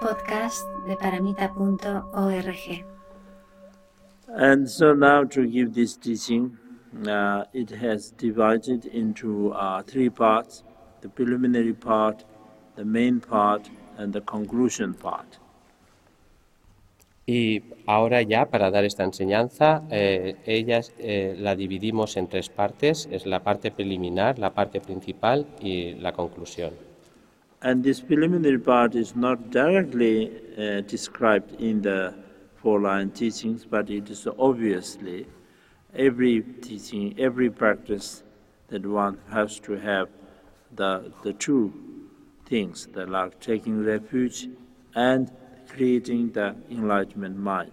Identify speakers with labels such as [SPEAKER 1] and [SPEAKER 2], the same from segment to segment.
[SPEAKER 1] podcast de paramita.org.
[SPEAKER 2] And so now to give this teaching, uh, it has divided into uh, three parts the preliminary part, the main part, and the conclusion part.
[SPEAKER 3] Y ahora ya para dar esta enseñanza, eh, ellas eh, la dividimos en tres partes, es la parte preliminar, la parte principal y la conclusión.
[SPEAKER 2] And this preliminary part is not directly uh, described in the four line teachings, but it is obviously every teaching, every practice that one has to have the, the two things, the like taking refuge and creating the enlightenment mind.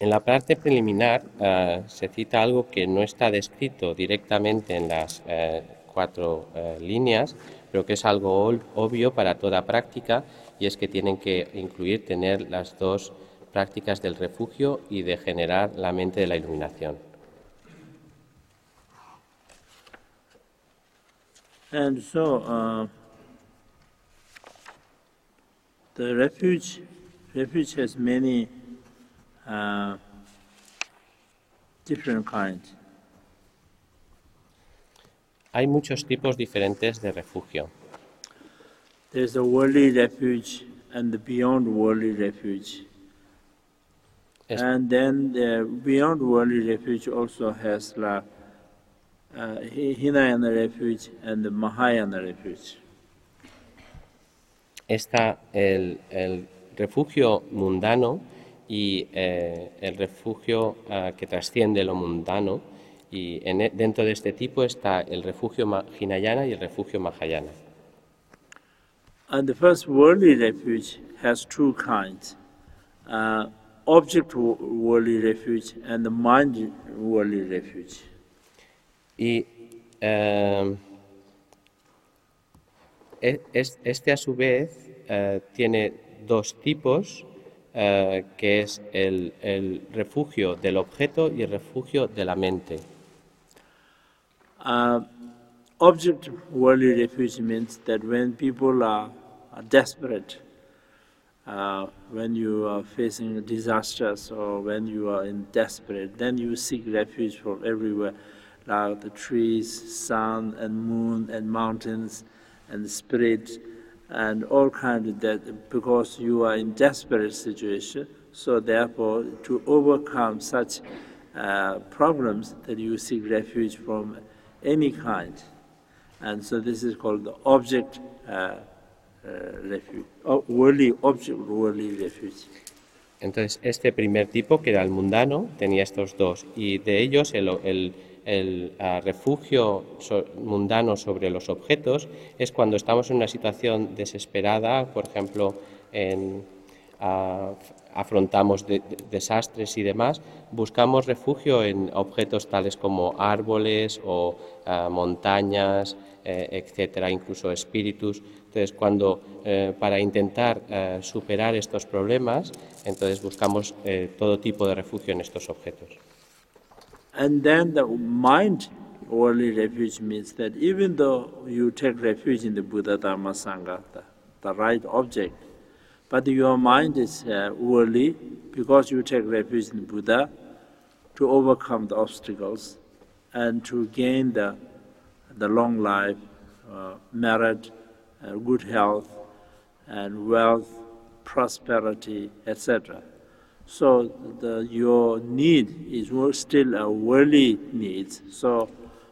[SPEAKER 3] En la parte preliminar eh, se cita algo que no está descrito directamente en las eh, cuatro eh, líneas, pero que es algo obvio para toda práctica y es que tienen que incluir tener las dos prácticas del refugio y de generar la mente de la iluminación.
[SPEAKER 2] And so, uh, the refuge, refuge has many uh, different kinds.
[SPEAKER 3] Hay muchos tipos diferentes de refugio.
[SPEAKER 2] There's a worldly refuge and the beyond worldly refuge.
[SPEAKER 3] Es-
[SPEAKER 2] And then the beyond worldly refuge also has like uh, Hi- Hinayana refuge and the Mahayana refuge.
[SPEAKER 3] Está el, el refugio mundano y eh, el refugio ah, que trasciende lo mundano. Y en e- dentro de este tipo está el refugio Hinayana y el refugio Mahayana.
[SPEAKER 2] And the first worldly refuge has two kinds uh, object wo- worldly refuge and the mind worldly refuge.
[SPEAKER 3] Y es- este a su vez eh, tiene dos tipos, eh, que es el, el refugio del objeto y el refugio de la mente.
[SPEAKER 2] Uh, object worldly refuge means that when people are, are desperate, uh, when you are facing disasters or when you are in desperate, then you seek refuge from everywhere, like the trees, sun and moon and mountains and spirit and all kinds of that because you are in desperate situation. So therefore, to overcome such uh, problems, that you seek refuge from any kind. And so this is called the object uh, uh, refuge, oh, worldly object worldly refuge.
[SPEAKER 3] Entonces, este primer tipo, que era el mundano, tenía estos dos, y de ellos el, el- el, ah, refugio so- mundano sobre los objetos es cuando estamos en una situación desesperada, por ejemplo, en, ah, afrontamos de- de- desastres y demás, buscamos refugio en objetos tales como árboles o ah, montañas, eh, etcétera, incluso espíritus. Entonces, cuando eh, para intentar eh, superar estos problemas, entonces buscamos eh, todo tipo de refugio en estos objetos.
[SPEAKER 2] And then the mind worldly refuge means that even though you take refuge in the Buddha Dharma Sangha, the, the right object, but your mind is uh, worldly because you take refuge in Buddha to overcome the obstacles and to gain the the long life, uh, merit, uh, good health, and wealth, prosperity, etc. So the, your need is still a worldly need. So,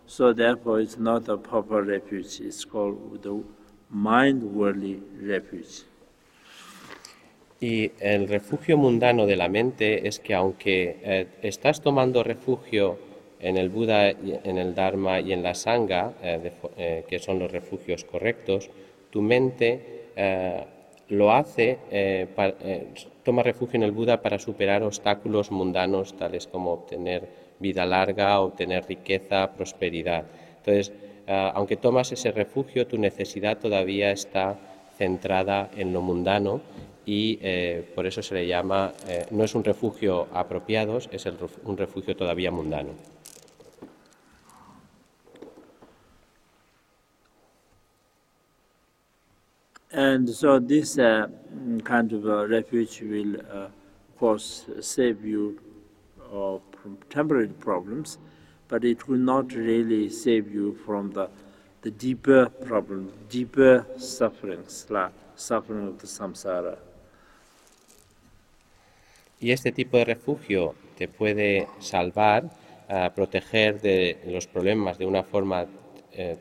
[SPEAKER 2] so therefore, it's not a proper refuge. It's called the mind worldly refuge.
[SPEAKER 3] Y el refugio mundano de la mente es que aunque eh, estás tomando refugio en el Buda, en el Dharma y en la Sangha, eh, eh, que son los refugios correctos, tu mente lo hace, toma refugio en el Buda para superar obstáculos mundanos tales como obtener vida larga, obtener riqueza, prosperidad. Entonces, aunque tomas ese refugio, tu necesidad todavía está centrada en lo mundano y eh, por eso se le llama, eh, no es un refugio apropiado, es el un refugio todavía mundano.
[SPEAKER 2] And so this uh, kind of uh, refuge will, uh, of course, save you uh, from temporary problems, but it will not really save you from the, the deeper problem, deeper sufferings, like suffering of the samsara.
[SPEAKER 3] Y este tipo de refugio te puede salvar, uh, proteger de los problemas de una forma, eh,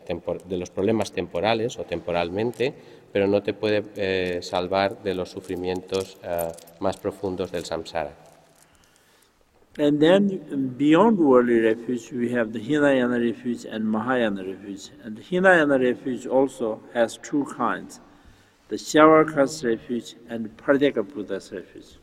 [SPEAKER 3] de los problemas temporales o temporalmente, pero no te puede eh, salvar de los sufrimientos uh, más profundos del samsara.
[SPEAKER 2] And then beyond worldly refuge, we have the Hinayana refuge and Mahayana refuge. And the Hinayana refuge also has two kinds the Shavaka's refuge and Pradeka Buddha's refuge.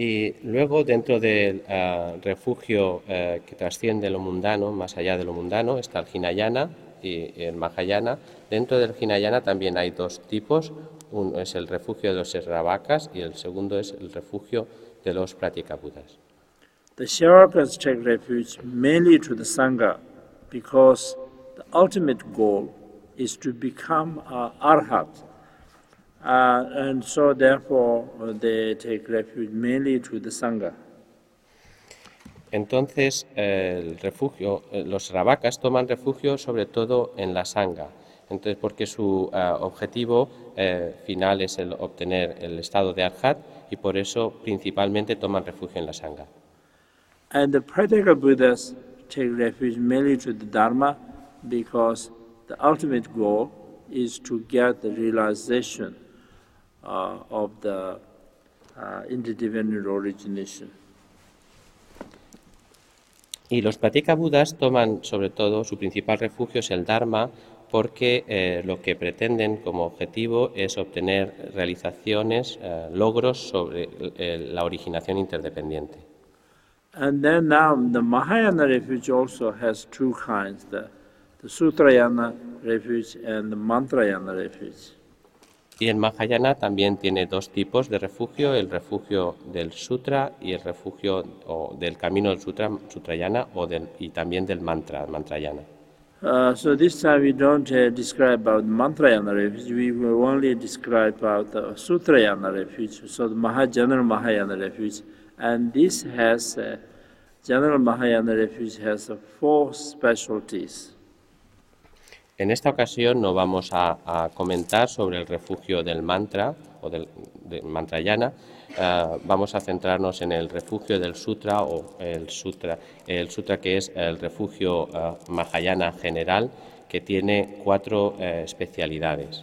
[SPEAKER 3] Y luego, dentro del uh, refugio uh, que trasciende lo mundano, más allá de lo mundano, está el Hinayana y el Mahayana. Dentro del Hinayana también hay dos tipos. Uno es el refugio de los Sravakas y el segundo es el refugio de los Pratikabuddhas.
[SPEAKER 2] The Shravakas take refuge mainly to the Sangha because the ultimate goal is to become a arhat. Uh, and so therefore uh, they take refuge mainly to the Sangha.
[SPEAKER 3] Entonces, el refugio, eh, los Sravakas toman refugio sobre todo en la Sangha. Entonces, porque su uh, objetivo eh, final es el obtener el estado de arhat y por eso principalmente toman refugio en la Sangha.
[SPEAKER 2] And the practical Buddhas take refuge mainly to the Dharma because the ultimate goal is to get the realization uh, of the uh, interdependent origination.
[SPEAKER 3] Y los Pratika Budas toman sobre todo su principal refugio es el Dharma porque eh, lo que pretenden como objetivo es obtener realizaciones, eh, logros sobre eh, la originación interdependiente.
[SPEAKER 2] And then now the Mahayana refuge also has two kinds, the, the Sutrayana refuge and the Mantrayana refuge.
[SPEAKER 3] Y el Mahayana también tiene dos tipos de refugio, el refugio del Sutra y el refugio o del camino del Sutra, Sutrayana o del, y también del Mantra, Mantrayana.
[SPEAKER 2] Uh, so this time we don't uh, describe about Mantrayana refuge, we will only describe about the Sutrayana refuge, so the Maha, general Mahayana refuge. And this has, uh, general Mahayana refuge has uh, four specialties.
[SPEAKER 3] En esta ocasión no vamos a, comentar sobre el refugio del mantra o del, mantrayana. Uh, vamos a centrarnos en el refugio del sutra o el sutra, el sutra que es el refugio uh, mahayana general que tiene cuatro uh, especialidades.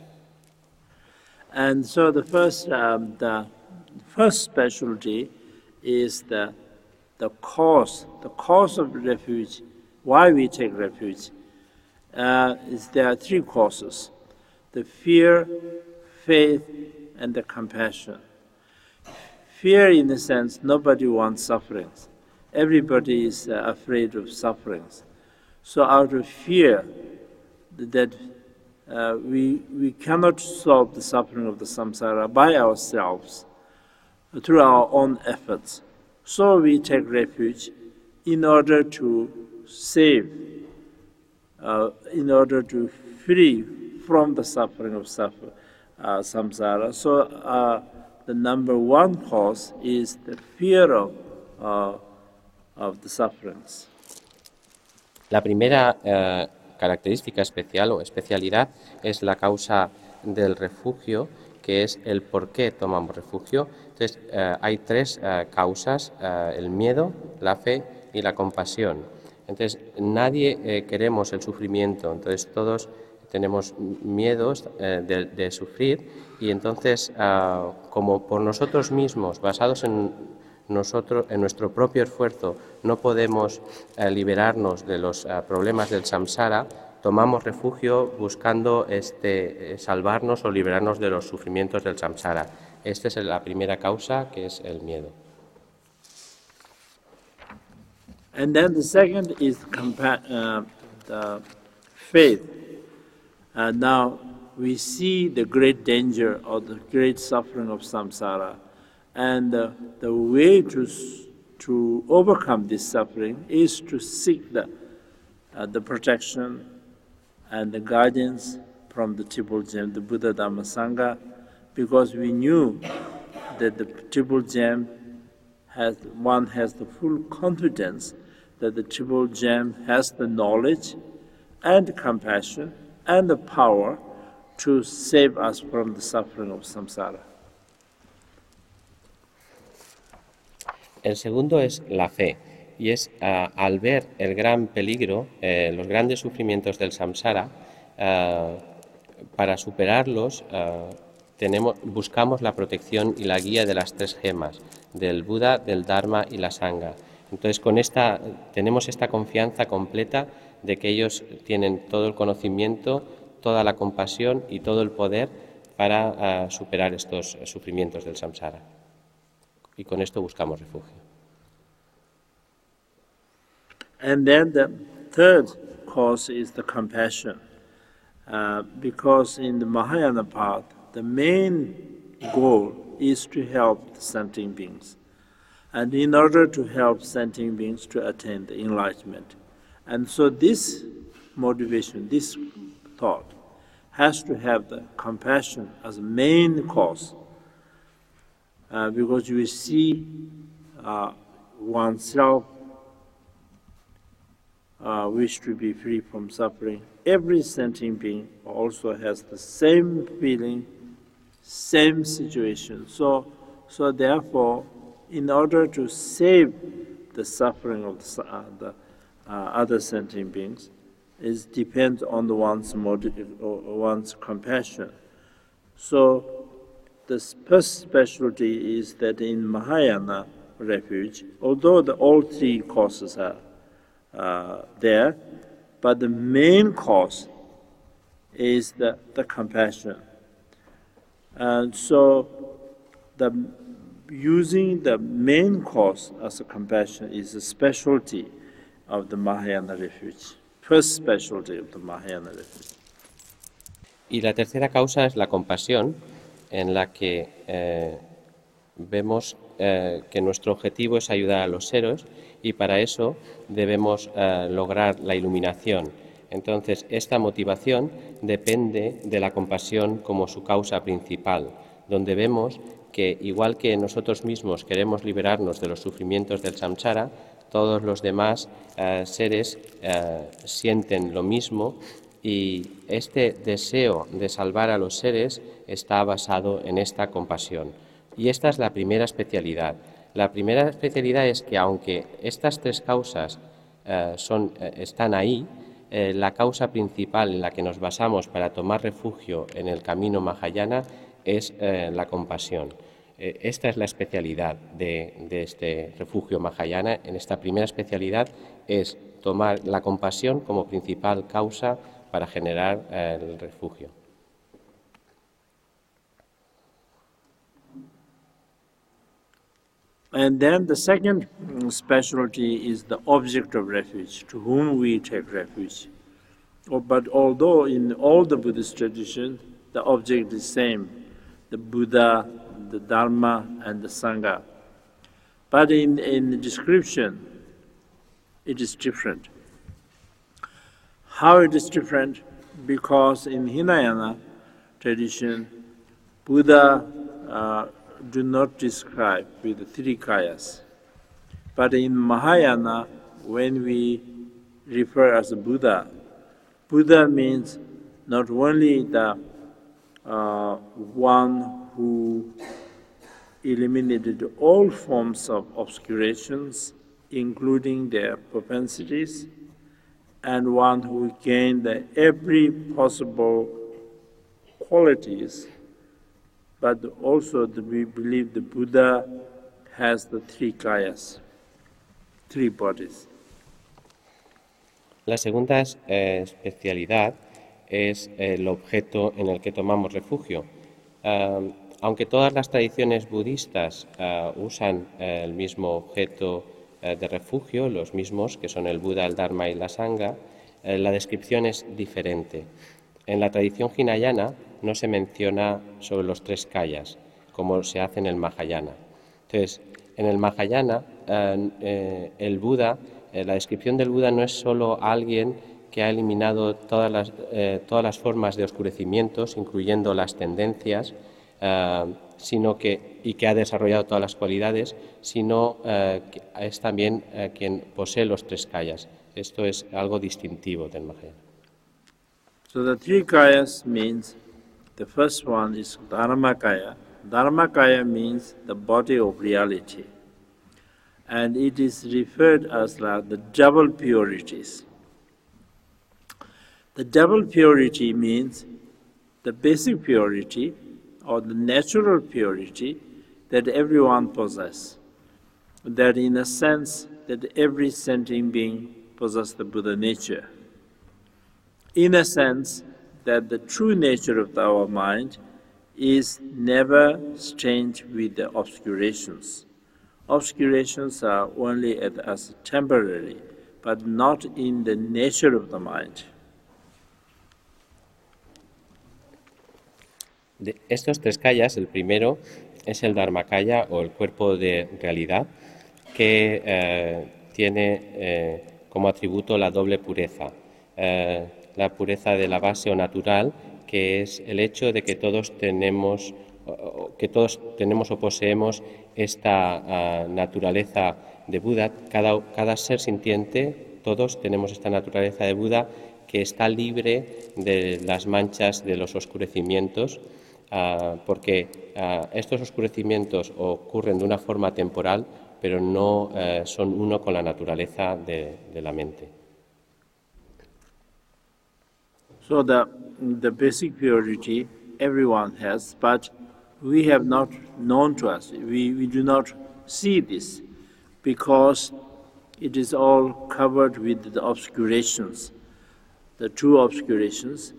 [SPEAKER 2] And so the first, um, the first specialty is the, the cause, the cause of refuge, why we take refuge. Uh, is there are three causes the fear, faith, and the compassion. Fear, in the sense, nobody wants sufferings. Everybody is uh, afraid of sufferings. So, out of fear that uh, we, we cannot solve the suffering of the samsara by ourselves through our own efforts. So, we take refuge in order to save uh, in order to free from the suffering of suffer, uh, samsara. So uh, the number one cause is the fear of, uh, of the sufferings.
[SPEAKER 3] La primera eh, característica especial o especialidad es la causa del refugio, que es el por qué tomamos refugio. Entonces, eh, hay tres eh, causas, el miedo, la fe y la compasión. Entonces, nadie eh, queremos el sufrimiento, entonces todos tenemos miedos eh, de, sufrir y entonces, ah, como por nosotros mismos, basados en, nosotros, en nuestro propio esfuerzo, no podemos eh, liberarnos de los ah, problemas del samsara, tomamos refugio buscando este, salvarnos o liberarnos de los sufrimientos del samsara. Esta es la primera causa, que es el miedo.
[SPEAKER 2] And then the second is compa- uh, faith. Uh, now we see the great danger or the great suffering of samsara, and uh, the way to to overcome this suffering is to seek the uh, the protection and the guidance, from the Triple Gem, the Buddha Dhamma Sangha, because we knew that the Triple Gem has one has the full confidence that the Triple Gem has the knowledge and compassion and the power to save us from the suffering of samsara.
[SPEAKER 3] El segundo es la fe, y es uh, al ver el gran peligro, eh, los grandes sufrimientos del samsara, uh, para superarlos uh, tenemos, buscamos la protección y la guía de las tres gemas, del Buda, del Dharma y la Sangha. Entonces, con esta, tenemos esta confianza completa de que ellos tienen todo el conocimiento, toda la compasión y todo el poder para superar estos sufrimientos del samsara. y con esto buscamos refugio.
[SPEAKER 2] And then the third cause is the compassion, uh, because in the Mahayana path, the main goal is to help the sentient beings. And in order to help sentient beings to attain the enlightenment. And so this motivation, this thought, has to have the compassion as main cause uh, because you see uh, oneself uh, wish to be free from suffering. Every sentient being also has the same feeling, same situation. So, so therefore, in order to save the suffering of the, uh, the uh, other sentient beings, it depends on the one's motive, one's compassion. So the first specialty is that in Mahayana refuge, although the all three causes are uh, there, but the main cause is the, the compassion. And so the using the main cause as a compassion is a specialty of the Mahayana refuge. First specialty of the Mahayana refuge.
[SPEAKER 3] Y la tercera causa es la compasión, en la que eh, vemos eh, que nuestro objetivo es ayudar a los seres y para eso debemos eh, lograr la iluminación. Entonces, esta motivación depende de la compasión como su causa principal, donde vemos que igual que nosotros mismos queremos liberarnos de los sufrimientos del samsara, todos los demás seres sienten lo mismo y este deseo de salvar a los seres está basado en esta compasión. Y esta es la primera especialidad. La primera especialidad es que aunque estas tres causas eh, eh, están ahí, eh, la causa principal en la que nos basamos para tomar refugio en el camino Mahayana es la compasión. esta es la especialidad de, este refugio Mahayana. En esta primera especialidad es tomar la compasión como principal causa para generar eh, el refugio.
[SPEAKER 2] And then the second specialty is the object of refuge, to whom we take refuge. Oh, but although in all the Buddhist tradition, the object is same, the Buddha, the Dharma, and the Sangha. But in, in the description, it is different. How it is different? Because in Hinayana tradition, Buddha uh, do not describe with the three kayas. But in Mahayana, when we refer as Buddha, Buddha means not only the uh, one who eliminated all forms of obscurations, including their propensities, and one who gained every possible qualities, but also we believe the Buddha has the three kayas, three bodies.
[SPEAKER 3] La segunda eh, especialidad es el objeto en el que tomamos refugio. Aunque todas las tradiciones budistas uh, usan el mismo objeto Eh, de refugio, los mismos que son el Buda, el Dharma y la Sangha, eh, la descripción es diferente. En la tradición hinayana no se menciona sobre los tres kayas, como se hace en el Mahayana. Entonces, en el Mahayana, eh, el Buda, la descripción del Buda no es solo alguien que ha eliminado todas las, eh, todas las formas de oscurecimientos, incluyendo las tendencias, eh, sino que, y que ha desarrollado todas las cualidades, sino eh, que es también eh, quien posee los tres kayas. Esto es algo distintivo del Mahayana.
[SPEAKER 2] So the three kayas means the first one is Dharmakaya. Dharmakaya means the body of reality. And it is referred as like the double purities. The double purity means the basic purity or the natural purity that everyone possesses. That in a sense that every sentient being possesses the Buddha nature. In a sense that the true nature of our mind is never stained with the obscurations. Obscurations are only as temporary, but not in the nature of the mind.
[SPEAKER 3] De estos tres kayas, el primero es el Dharmakaya o el cuerpo de realidad, que eh, tiene eh, como atributo la doble pureza. Eh, la pureza de la base o natural, que es el hecho de que todos tenemos, que todos tenemos o poseemos esta uh, naturaleza de Buda. Cada, cada ser sintiente, todos tenemos esta naturaleza de Buda que está libre de las manchas de los oscurecimientos uh, porque uh, estos oscurecimientos ocurren de una forma temporal, pero no uh, son uno con la naturaleza de, de, la mente.
[SPEAKER 2] So the, the basic purity everyone has, but we have not known to us. We, we do not see this because it is all covered with the obscurations, the true obscurations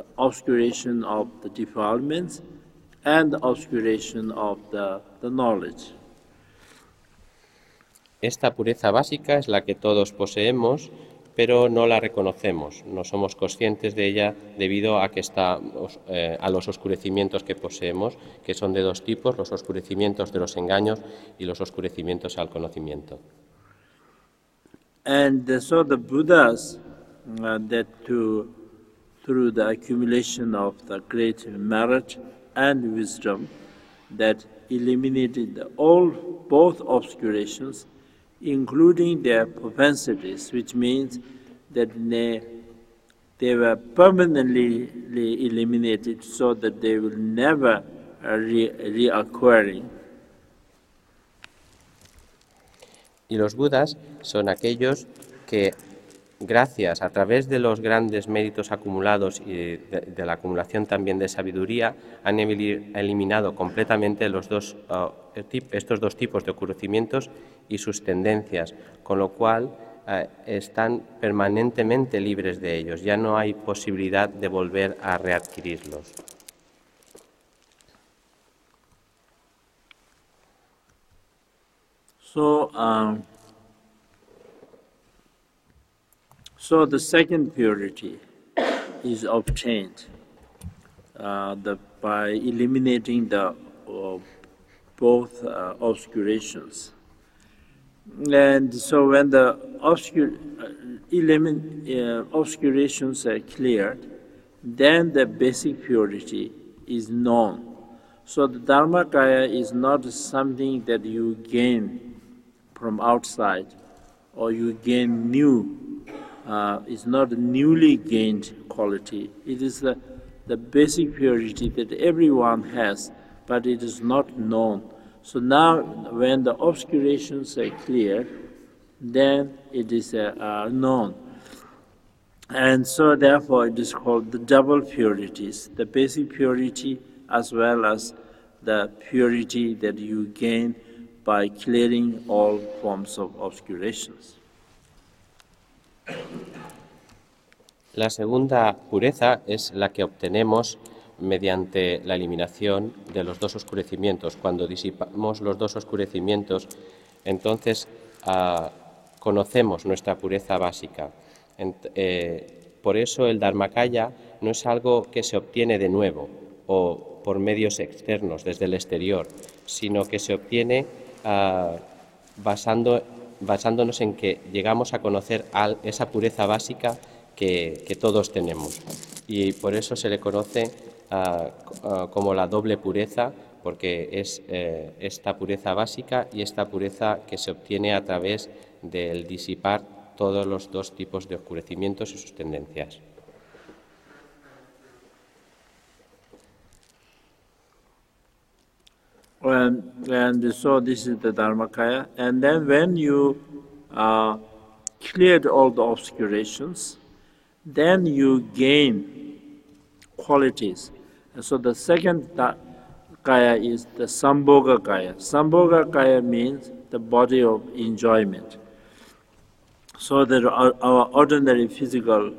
[SPEAKER 2] the obscuration of the defilements and the obscuration of the, the knowledge.
[SPEAKER 3] Esta pureza básica es la que todos poseemos, pero no la reconocemos, no somos conscientes de ella debido a que está eh, a los oscurecimientos que poseemos, que son de dos tipos, los oscurecimientos de los engaños y los oscurecimientos al conocimiento.
[SPEAKER 2] And so the Buddhas uh, that to through the accumulation of the great merit and wisdom that eliminated all both obscurations, including their propensities, which means that they, they were permanently eliminated so that they will never uh, re reacquiring.
[SPEAKER 3] Y los Budas son aquellos que gracias a través de los grandes méritos acumulados y de, la acumulación también de sabiduría, han eliminado completamente los dos, uh, estos dos tipos de ocurrimientos y sus tendencias, con lo cual uh, están permanentemente libres de ellos. Ya no hay posibilidad de volver a readquirirlos.
[SPEAKER 2] Um... So the second purity is obtained uh, the, by eliminating the uh, both uh, obscurations. And so when the obscur uh, uh, obscurations are cleared, then the basic purity is known. So the Dharmakaya is not something that you gain from outside or you gain new uh, is not a newly gained quality. It is the, the basic purity that everyone has, but it is not known. So now, when the obscurations are clear, then it is uh, uh, known. And so, therefore, it is called the double purities the basic purity as well as the purity that you gain by clearing all forms of obscurations.
[SPEAKER 3] La segunda pureza es la que obtenemos mediante la eliminación de los dos oscurecimientos. Cuando disipamos los dos oscurecimientos, entonces ah, conocemos nuestra pureza básica. Eh, por eso el Dharmakaya no es algo que se obtiene de nuevo o por medios externos, desde el exterior, sino que se obtiene ah, basándonos en que llegamos a conocer esa pureza básica que, todos tenemos. Y por eso se le conoce ah, ah, como la doble pureza, porque es eh, esta pureza básica y esta pureza que se obtiene a través del disipar todos los dos tipos de oscurecimientos y sus tendencias.
[SPEAKER 2] And, and so this is the Dharmakaya. And then when you uh, cleared all the obscurations, then you gain qualities. And so the second kaya is the Sambhoga kaya. Sambhoga kaya means the body of enjoyment. So that our, our ordinary physical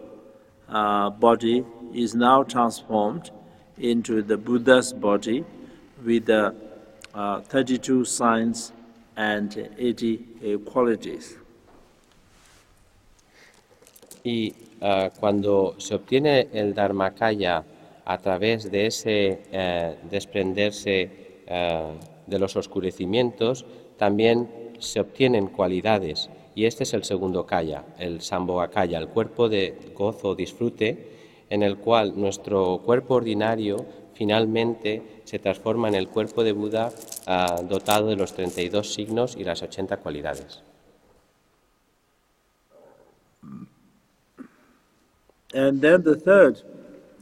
[SPEAKER 2] uh, body is now transformed into the Buddha's body with the uh, 32 signs and 80 uh, qualities.
[SPEAKER 3] Y uh, cuando se obtiene el Dharmakaya a través de ese eh, desprenderse eh, de los oscurecimientos, también se obtienen cualidades. Y este es el segundo kaya, el Sambhogakaya, el cuerpo de gozo, o disfrute, en el cual nuestro cuerpo ordinario finalmente se transforma en el cuerpo de Buda uh, dotado de los 32 signos y las 80 cualidades.
[SPEAKER 2] And then the third,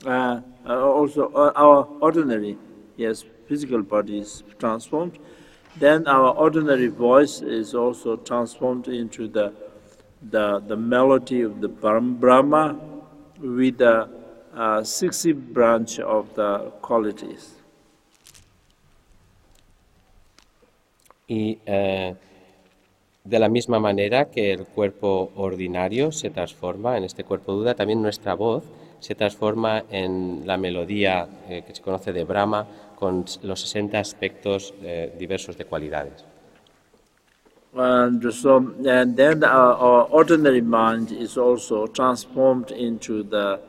[SPEAKER 2] uh, also uh, our ordinary, yes, physical body is transformed. Then our ordinary voice is also transformed into the the, the melody of the Brahma with the uh, 60 branch of the qualities.
[SPEAKER 3] Eh, de la misma manera que el cuerpo ordinario se transforma en este cuerpo duda, también nuestra voz se transforma en la melodía eh, que se conoce de Brahma con los 60 aspectos eh, diversos de cualidades.
[SPEAKER 2] And so, and then our, our ordinary mind is also transformed into the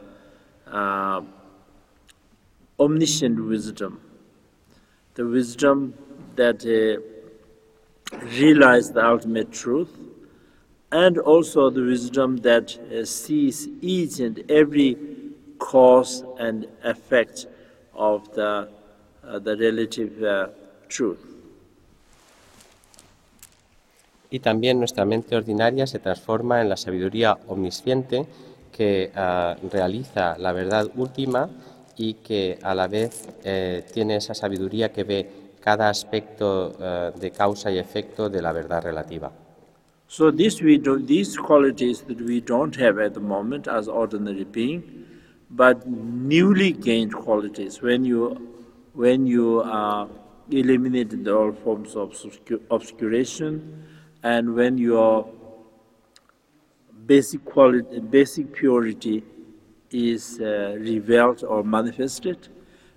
[SPEAKER 2] uh, omniscient wisdom, the wisdom that uh, realizes the ultimate truth, and also the wisdom that uh, sees each and every cause and effect of the, uh, the relative uh, truth.
[SPEAKER 3] Y también nuestra mente ordinaria se transforma en la sabiduría omnisciente que uh, realiza la verdad última y que a la vez eh, tiene esa sabiduría que ve cada aspecto uh, de causa y efecto de la verdad relativa.
[SPEAKER 2] So this we do, these qualities that we don't have at the moment as ordinary being, but newly gained qualities when you when you uh, eliminate all forms of obscuration and when your basic quality, basic purity is uh, revealed or manifested,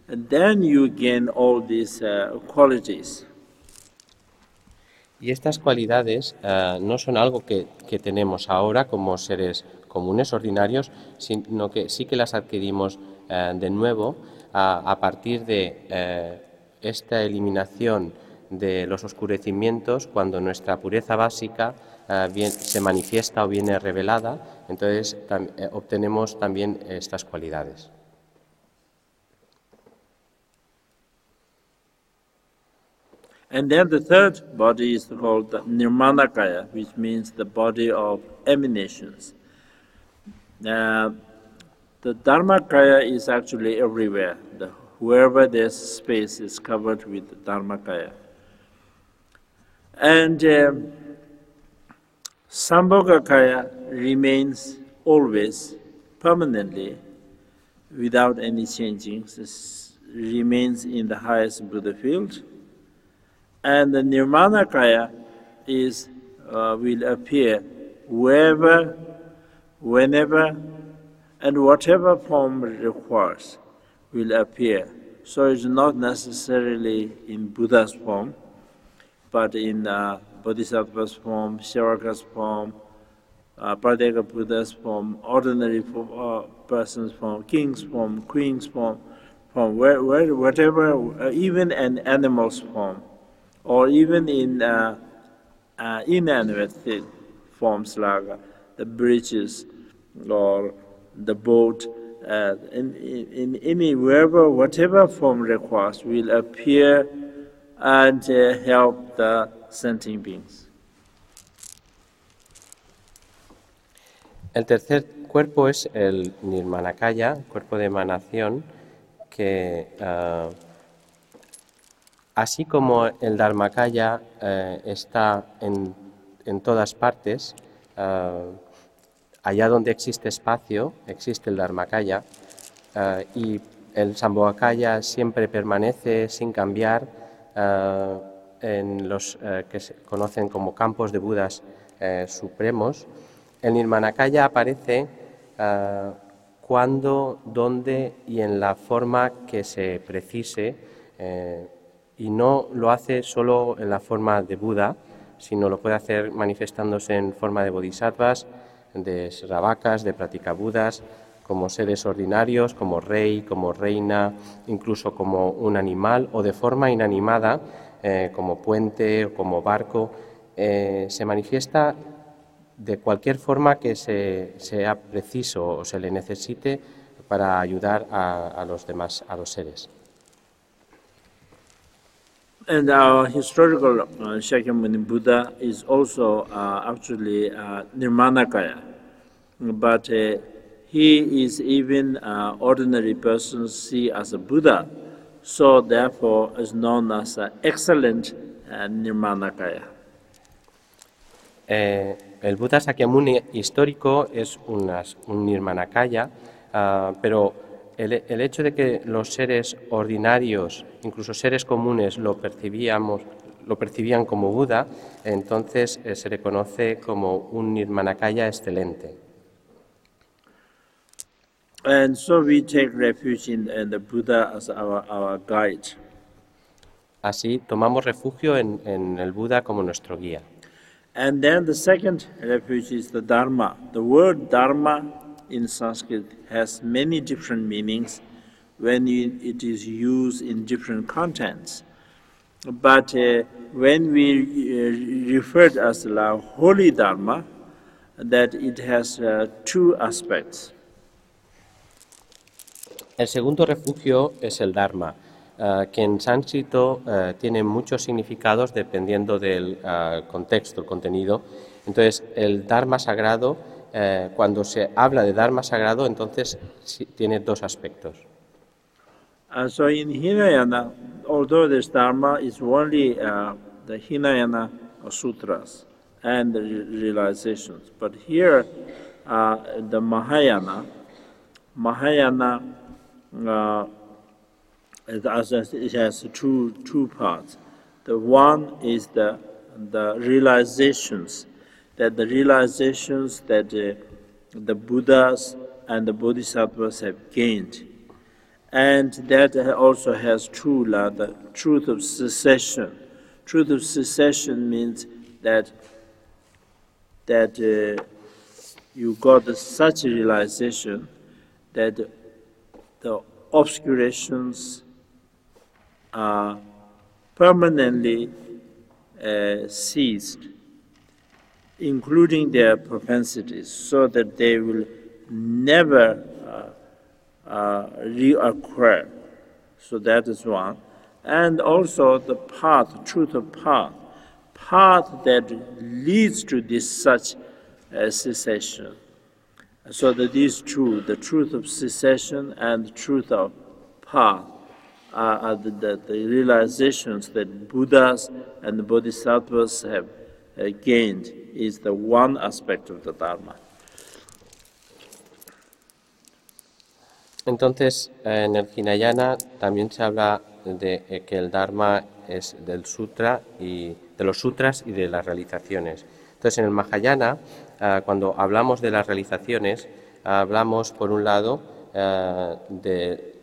[SPEAKER 2] and then you gain all these uh, qualities.
[SPEAKER 3] Y estas cualidades uh, no son algo que, que, tenemos ahora como seres comunes, ordinarios, sino que sí que las adquirimos uh, de nuevo a partir de esta eliminación de los oscurecimientos cuando nuestra pureza básica se manifiesta o viene revelada, entonces eh, obtenemos también estas cualidades.
[SPEAKER 2] And then the third body is called the Nirmanakaya, which means the body of emanations. Uh, the Dharmakaya is actually everywhere. The, wherever there's space is covered with Dharmakaya. And um, Sambhogakaya remains always, permanently, without any changing, remains in the highest Buddha field. And the Nirmanakaya is, uh, will appear wherever, whenever, and whatever form requires will appear. So it's not necessarily in Buddha's form, but in uh, Bodhisattva's form, Sharaka's form, uh, Buddha's form, ordinary uh, person's form, king's form, queen's form, form where, where, whatever, uh, even an animal's form, or even in uh, uh, inanimate forms like the bridges or the boat, uh, in, in, in any wherever, whatever form requires, will appear and uh, help the sentient beings.
[SPEAKER 3] El tercer cuerpo es el Nirmanakaya, cuerpo de emanación, que uh, así como el Dharmakaya uh, está en, en, todas partes, uh, allá donde existe espacio, existe el Dharmakaya, y el Sambhogakaya siempre permanece sin cambiar en los que se conocen como campos de Budas supremos. El Nirmanakaya aparece cuando, dónde y en la forma que se precise, eh, y no lo hace solo en la forma de Buda, sino lo puede hacer manifestándose en forma de bodhisattvas, de sravakas, de budas, como seres ordinarios, como rey, como reina, incluso como un animal o de forma inanimada, eh, como puente o como barco. Eh, se manifiesta de cualquier forma que se, sea preciso o se le necesite para ayudar a, a los demás, a los seres.
[SPEAKER 2] And our historical uh, Shakyamuni Buddha is also uh, actually uh, Nirmanakaya, but uh, he is even uh, ordinary person see as a Buddha, so therefore is known as an excellent uh, Nirmanakaya.
[SPEAKER 3] Eh, el Buda Shakyamuni histórico es un Nirmanakaya, uh, pero el, el, hecho de que los seres ordinarios, incluso seres comunes, lo percibíamos, lo percibían como Buda, entonces eh, se le conoce como un Nirmanakaya excelente.
[SPEAKER 2] And so we take refuge in, in the Buddha as our, our guide.
[SPEAKER 3] Así tomamos refugio en, en el Buda como nuestro guía.
[SPEAKER 2] And then the second refuge is the Dharma. The word Dharma in Sanskrit has many different meanings when it is used in different contents. But uh, when we uh, refer it as the holy Dharma, that it has uh, two aspects.
[SPEAKER 3] El segundo refugio es el Dharma. uh, que en sánscrito uh, tiene muchos significados dependiendo del uh, contexto, el contenido. Entonces, el Dharma sagrado, cuando se habla de Dharma sagrado, entonces sí, tiene dos aspectos.
[SPEAKER 2] Uh, so in Hinayana, although this Dharma is only uh, the Hinayana sutras and the realizations, but here uh, the Mahayana, Mahayana it has two, two parts. The one is the, the realizations, that the realizations that uh, the Buddhas and the Bodhisattvas have gained. And that also has true, the truth of cessation. Truth of cessation means that that uh, you got such a realization that the obscurations are permanently uh, seized, including their propensities, so that they will never uh, uh, reoccur. So that is one. And also the path, truth of path, path that leads to this such uh, cessation. So that these two, the truth of cessation and the truth of path, are, the, the, the, realizations that Buddhas and the Bodhisattvas have uh, gained is the one aspect of Dharma.
[SPEAKER 3] Entonces, en el Hinayana también se habla de eh, que el Dharma es del sutra y de los sutras y de las realizaciones. Entonces, en el Mahayana, uh, cuando hablamos de las realizaciones, hablamos por un lado uh, de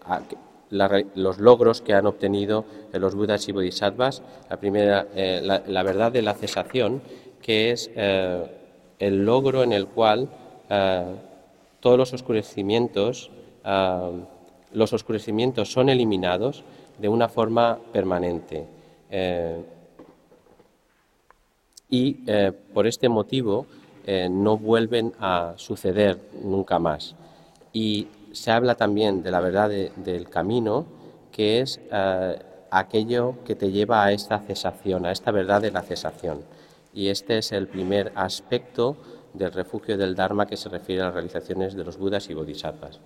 [SPEAKER 3] la, los logros que han obtenido los Budas y Bodhisattvas. La primera, eh, la, verdad de la cesación, que es eh, el logro en el cual eh, todos los oscurecimientos, eh, los oscurecimientos son eliminados de una forma permanente. Y por este motivo no vuelven a suceder nunca más. Y se habla también de la verdad del camino, que es aquello que te lleva a esta cesación, a esta verdad de la cesación. Y este es el primer aspecto del refugio del Dharma que se refiere a las realizaciones de los Budas y Bodhisattvas.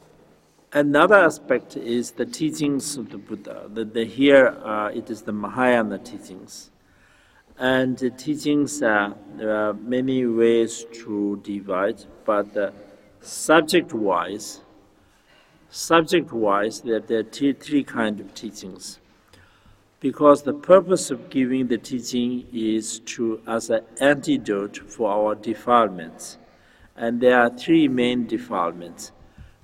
[SPEAKER 2] Another aspect is the teachings of the Buddha. Here uh, it is the Mahayana teachings, and the teachings there are many ways to divide, but subject-wise, subject-wise, there, are three kind of teachings. because the purpose of giving the teaching is to as an antidote for our defilements. And there are three main defilements.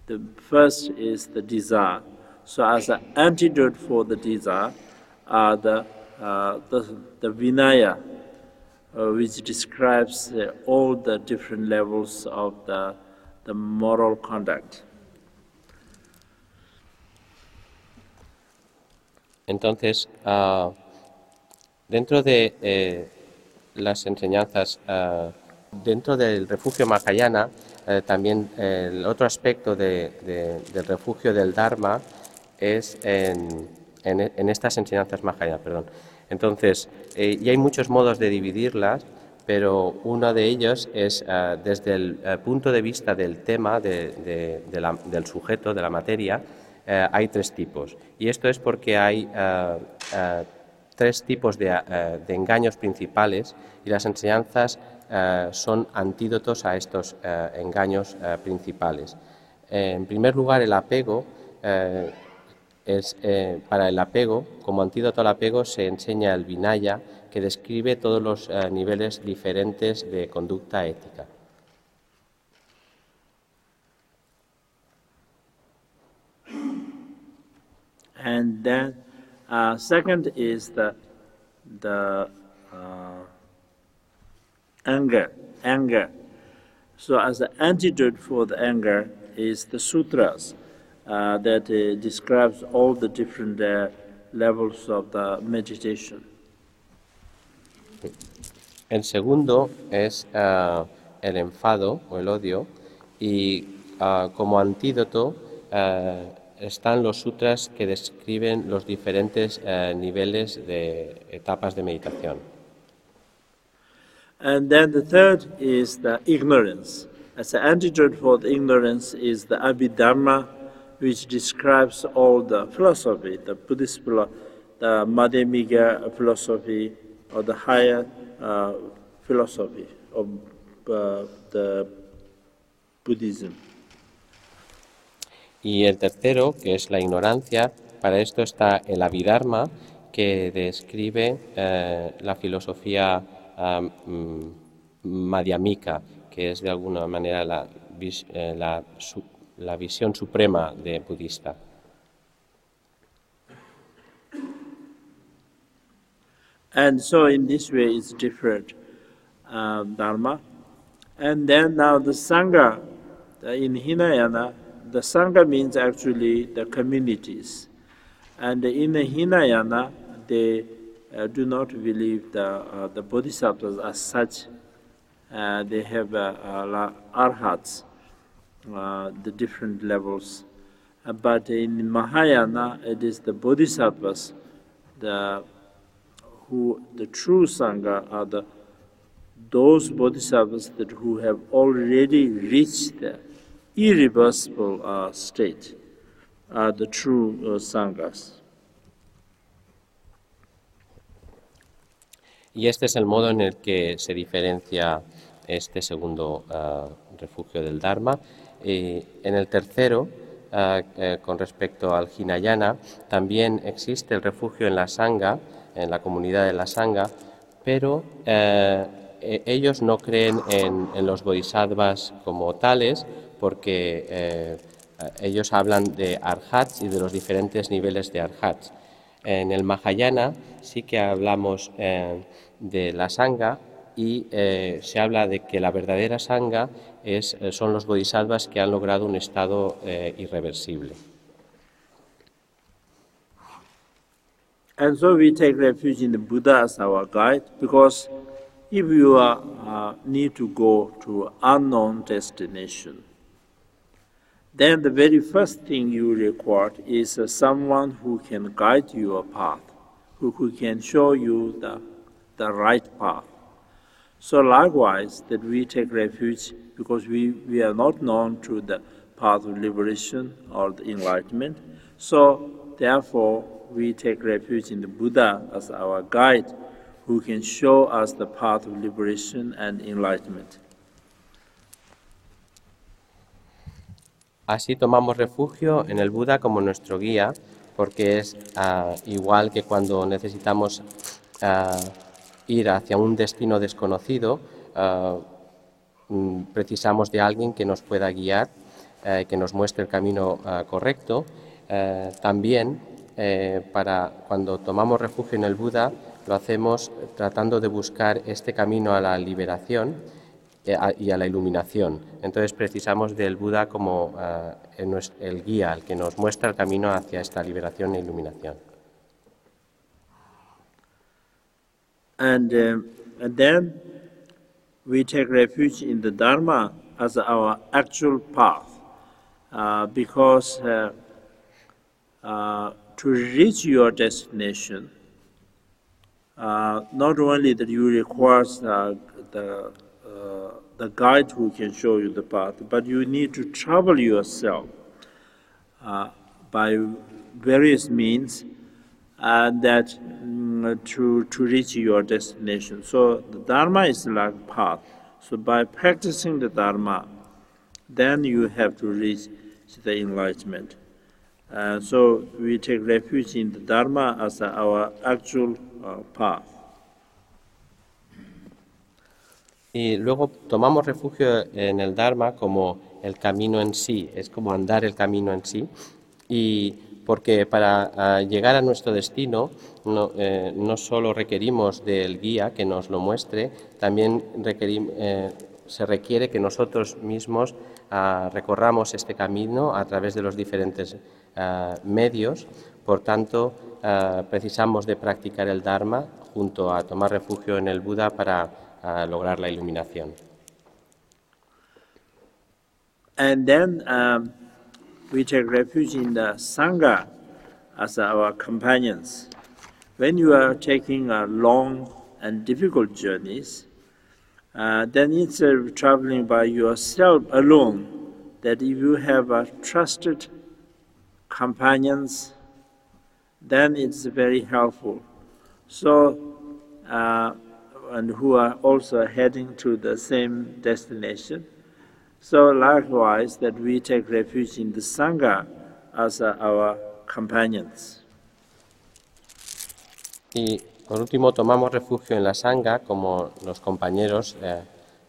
[SPEAKER 2] The first is the desire. So as an antidote for the desire are the uh, the, the vinaya uh, which describes uh, all the different levels of the the moral conduct.
[SPEAKER 3] Entonces, uh, dentro de eh, las enseñanzas, uh, dentro del refugio Mahayana, Eh, también el otro aspecto de, del refugio del Dharma es en, estas enseñanzas Mahayana. Perdón. Entonces, eh, y hay muchos modos de dividirlas, pero uno de ellos es eh, desde el punto de vista del tema, de, del sujeto, de la materia, hay tres tipos. Y esto es porque hay tres tipos de, de engaños principales y las enseñanzas eh, son antídotos a estos eh, engaños eh, principales. en primer lugar, el apego es, para el apego, como antídoto al apego, se enseña el Vinaya, que describe todos los niveles diferentes de conducta ética.
[SPEAKER 2] And then, uh, second is the the uh, anger, anger. So as an antidote for the anger is the sutras uh, that uh, describes all the different uh, levels of the meditation.
[SPEAKER 3] El segundo es uh, el enfado o el odio y como antídoto están los sutras que describen los diferentes niveles de etapas de meditación.
[SPEAKER 2] And then the third is the ignorance. As an antidote for the ignorance is the Abhidharma, which describes all the philosophy, the Buddhist philosophy, the Madhyamika philosophy, or the higher uh, philosophy of uh, the Buddhism.
[SPEAKER 3] Y el tercero, que es la ignorancia, para esto está el Abhidharma, que describe eh, la filosofía um, Madhyamika, que es de alguna manera la, eh, la, la visión suprema de budista.
[SPEAKER 2] And so in this way it's different uh, Dharma. And then now the Sangha, in Hinayana, the Sangha means actually the communities. And in the Hinayana, they uh, do not believe the, uh, the bodhisattvas as such. Uh, they have uh, arhats, the different levels. but in Mahayana, it is the bodhisattvas, the, who the true sangha are the those bodhisattvas that who have already reached the irreversible uh, state are the true uh, sanghas.
[SPEAKER 3] Y este es el modo en el que se diferencia este segundo uh, refugio del Dharma. En el tercero, uh, eh, con respecto al Hinayana, también existe el refugio en la Sangha, en la comunidad de la Sangha, pero eh, e-, ellos no creen en, en, los bodhisattvas como tales, porque eh, ellos hablan de arhats y de los diferentes niveles de arhats. En el Mahayana sí que hablamos eh, de la sangha y eh, se habla de que la verdadera sangha son los bodhisattvas que han logrado un estado irreversible.
[SPEAKER 2] And so we take refuge in the Buddha as our guide because if you uh, need to go to unknown destination, then the very first thing you require is uh, someone who can guide your path, who, who can show you the, the right path. So likewise, that we take refuge because we, we are not known to the path of liberation or the enlightenment. So therefore, we take refuge in the Buddha as our guide, who can show us the path of liberation and enlightenment.
[SPEAKER 3] Así tomamos refugio en el Buda como nuestro guía, porque es uh, igual que cuando necesitamos uh, ir hacia un destino desconocido, uh, precisamos de alguien que nos pueda guiar, que nos muestre el camino correcto. también para cuando tomamos refugio en el Buda, lo hacemos tratando de buscar este camino a la liberación eh, y a la iluminación. Entonces precisamos del Buda como uh, el guía, el que nos muestra el camino hacia esta liberación e iluminación.
[SPEAKER 2] And, uh, and then we take refuge in the Dharma as our actual path, uh, because uh, uh, to reach your destination, uh, not only that you require the the guide who can show you the path, but you need to travel yourself uh, by various means and that mm, to to reach your destination. So the dharma is like path. So by practicing the dharma, then you have to reach the enlightenment. Uh, so we take refuge in the dharma as our actual uh, path.
[SPEAKER 3] Y luego tomamos refugio en el Dharma como el camino en sí, es como andar el camino en sí. Y porque para llegar a nuestro destino no, eh, no, solo requerimos del guía que nos lo muestre, también eh, se requiere que nosotros mismos ah, recorramos este camino a través de los diferentes ah, medios. Por tanto, ah, precisamos de practicar el Dharma junto a tomar refugio en el Buda para a lograr la iluminación.
[SPEAKER 2] And then um, we take refuge in the Sangha as our companions. When you are taking a long and difficult journeys, uh, then instead of traveling by yourself alone, that if you have a trusted companions, then it's very helpful. So uh, and who are also heading to the same destination. So likewise, that we take refuge in the Sangha as our companions.
[SPEAKER 3] Y por último, tomamos refugio en la Sangha como los compañeros eh,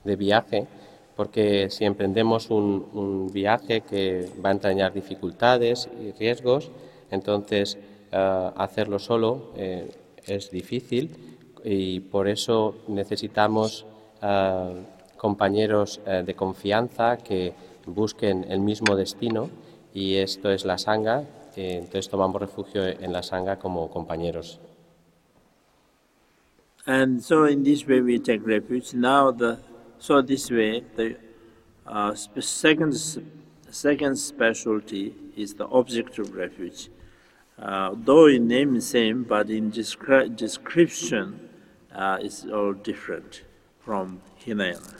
[SPEAKER 3] de viaje, porque si emprendemos un, un, viaje que va a entrañar dificultades y riesgos, entonces eh, hacerlo solo eh, es difícil y por eso necesitamos uh, compañeros uh, de confianza que busquen el mismo destino y esto es la sangha, eh, entonces tomamos refugio en la sangha como compañeros.
[SPEAKER 2] And so in this way we take refuge. Now the so this way the uh, second second specialty is the object of refuge. Uh, though in name same, but in descri description uh, is all different from Hinayana.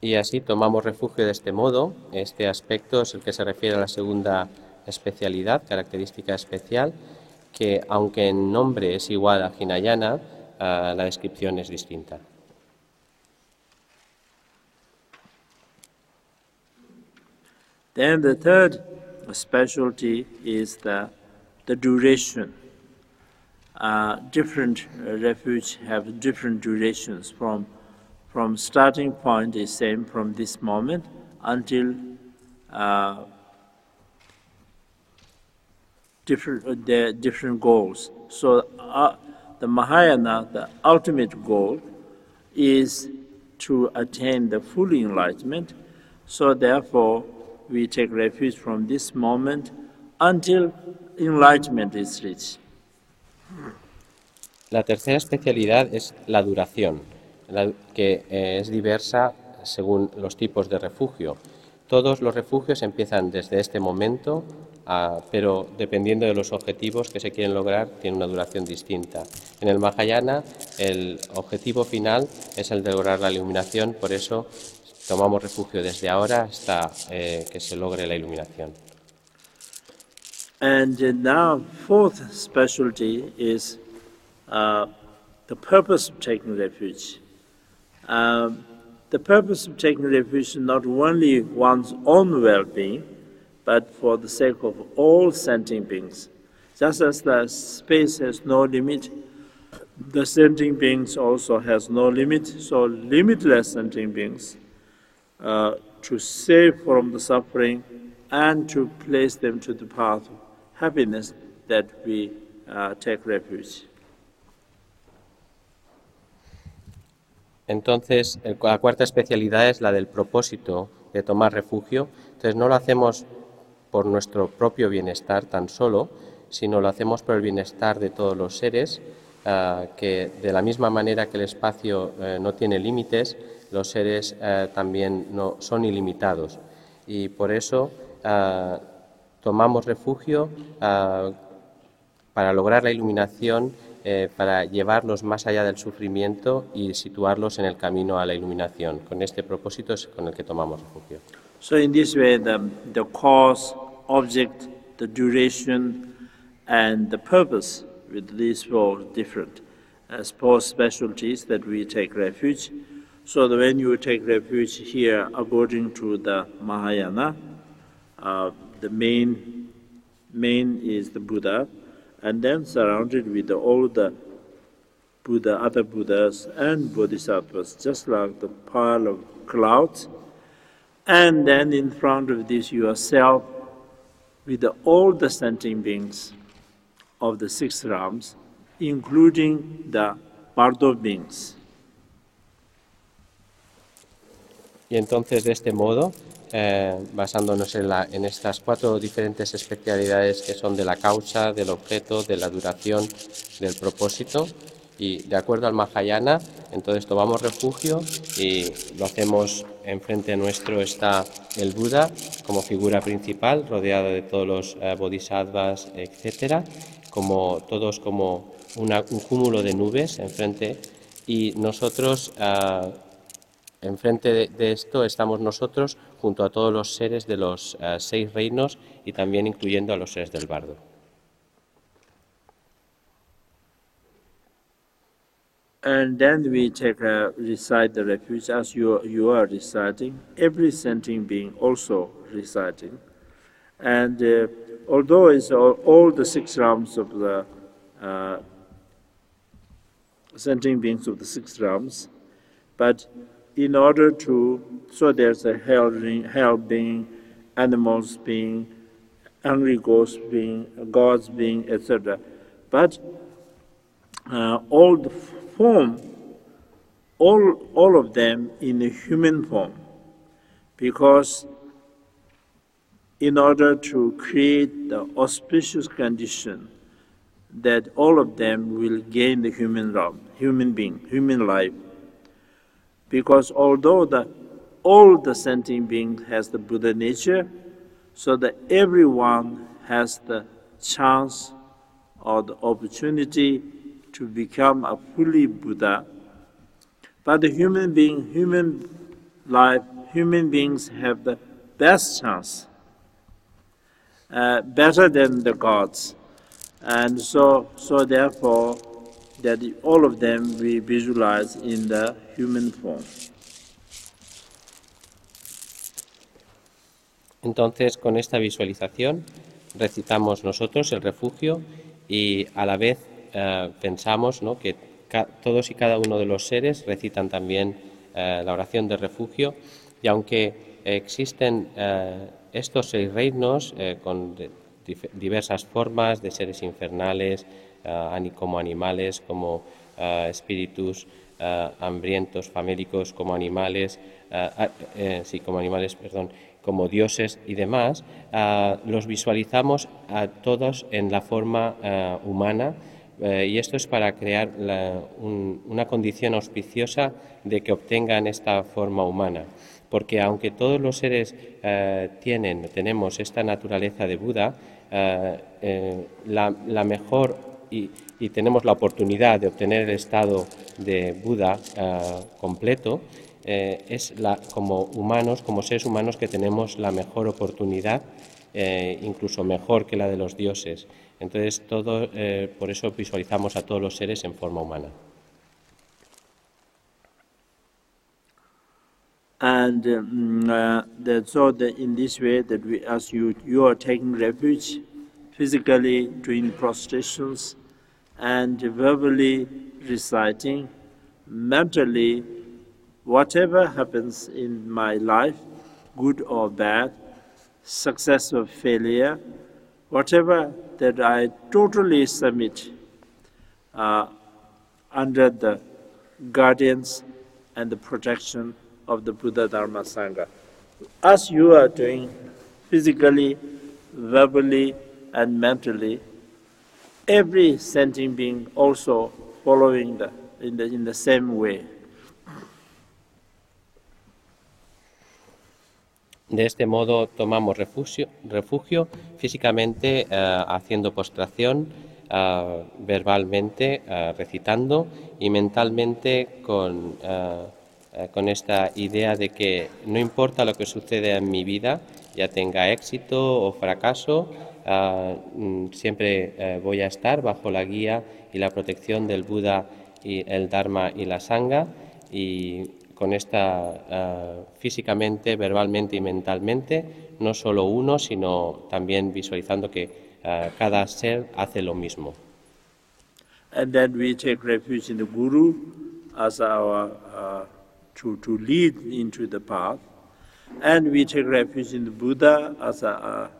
[SPEAKER 3] Y así tomamos refugio de este modo. Este aspecto es el que se refiere a la segunda especialidad, característica especial, que aunque en nombre es igual a Hinayana, uh, la descripción es distinta.
[SPEAKER 2] Then the third specialty is the, the duration. Uh, different refuge have different durations from from starting point is same from this moment until uh, different uh, the different goals. So uh, the Mahayana, the ultimate goal, is to attain the full enlightenment. So therefore, we take refuge from this moment until enlightenment is reached.
[SPEAKER 3] La tercera especialidad es la duración, que eh, es diversa según los tipos de refugio. Todos los refugios empiezan desde este momento, ah, pero dependiendo de los objetivos que se quieren lograr, tiene una duración distinta. En el Mahayana, el objetivo final es el de lograr la iluminación, por eso tomamos refugio desde ahora hasta eh, que se logre la iluminación.
[SPEAKER 2] And now, fourth specialty is uh, the purpose of taking refuge. Um, the purpose of taking refuge is not only one's own well-being, but for the sake of all sentient beings. Just as the space has no limit, the sentient beings also has no limit, so limitless sentient beings uh, to save from the suffering and to place them to the path of happiness that we uh, take refuge.
[SPEAKER 3] Entonces, la cuarta especialidad es la del propósito de tomar refugio. Entonces, no lo hacemos por nuestro propio bienestar tan solo, sino lo hacemos por el bienestar de todos los seres, ah, que de la misma manera que el espacio eh, no tiene límites, los seres eh, también no, son ilimitados. Y por eso ah, tomamos refugio ah, para lograr la iluminación eh, para llevarlos más allá del sufrimiento y situarlos en el camino a la iluminación. Con este propósito es con el que tomamos refugio.
[SPEAKER 2] So in this way, the, the cause, object, the duration, and the purpose with these four different as four specialties that we take refuge. So when you take refuge here, according to the Mahayana, uh, the main main is the Buddha, and then surrounded with all the Buddha, other Buddhas and Bodhisattvas, just like the pile of clouds. And then in front of this yourself, with the, all the sentient beings of the six realms, including the Bardo beings.
[SPEAKER 3] Y entonces de este modo Eh, basándonos en, la, en, estas cuatro diferentes especialidades que son de la causa, del objeto, de la duración, del propósito. Y de acuerdo al Mahayana, entonces tomamos refugio y lo hacemos enfrente nuestro está el Buda como figura principal, rodeado de todos los eh, bodhisattvas, etcétera, como todos como una, un cúmulo de nubes enfrente y nosotros uh, Enfrente de, de, esto estamos nosotros junto a todos los seres de los uh, seis reinos y también incluyendo a los seres del bardo.
[SPEAKER 2] And then we take uh, recite the refuge as you you are reciting. Every sentient being also reciting, and uh, although it's all, all, the six realms of the uh, sentient beings of the six realms, but in order to, so there's a hell, hell being, animals being, angry ghosts being, gods being, etc. But uh, all the form, all, all of them in a human form, because in order to create the auspicious condition that all of them will gain the human realm, human being, human life, because although the all the sentient being has the Buddha nature, so that everyone has the chance or the opportunity to become a fully Buddha. But the human being, human life, human beings have the best chance, uh, better than the gods. And so, so therefore, that all of them we visualize in the
[SPEAKER 3] Entonces, con esta visualización recitamos nosotros el refugio y a la vez eh, pensamos ¿no? que todos y cada uno de los seres recitan también eh, la oración de refugio y aunque existen eh, estos seis reinos con diversas formas de seres infernales, como animales, como espíritus uh, hambrientos, famélicos, como animales, eh, sí, como animales, perdón, como dioses y demás, los visualizamos a todos en la forma humana eh, y esto es para crear una condición auspiciosa de que obtengan esta forma humana. porque aunque todos los seres eh, tienen, tenemos esta naturaleza de Buda, eh, eh, la, mejor y, y, tenemos la oportunidad de obtener el estado de Buda completo, es la, como humanos, como seres humanos que tenemos la mejor oportunidad, incluso mejor que la de los dioses. Entonces, todo, por eso visualizamos a todos los seres en forma humana.
[SPEAKER 2] and uh, so that in this way that we, as you you are taking refuge physically doing prostrations and verbally reciting mentally whatever happens in my life good or bad success or failure whatever that i totally submit uh, under the guardians and the protection of the Buddha Dharma Sangha. As you are doing physically, verbally, and mentally, every sentient being also following the, in, the, in the same way.
[SPEAKER 3] De este modo tomamos refugio, refugio físicamente uh, haciendo postración, uh, verbalmente uh, recitando y mentalmente con Eh, con esta idea de que no importa lo que suceda en mi vida, ya tenga éxito o fracaso, ah, mm, siempre eh, voy a estar bajo la guía y la protección del Buda y el Dharma y la Sangha y con esta ah, físicamente, verbalmente y mentalmente, no solo uno, sino también visualizando que ah, cada ser hace lo mismo.
[SPEAKER 2] And then we take refuge in the Guru as our to, to lead into the path. And we take refuge in the Buddha as a,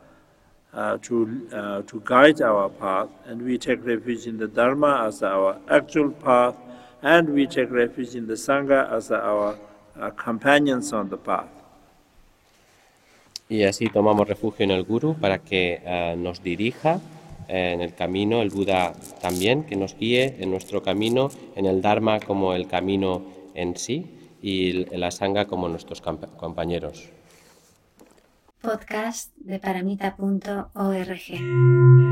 [SPEAKER 2] uh, to, uh, to guide our path. And we take refuge in the Dharma as our actual path. And we take refuge in the Sangha as our uh, companions on the path.
[SPEAKER 3] Y así tomamos refugio en el Guru para que uh, nos dirija en el camino, el Buda también, que nos guíe en nuestro camino, en el Dharma como el camino en sí y la sanga como nuestros compañeros.
[SPEAKER 1] Podcast de paramita.org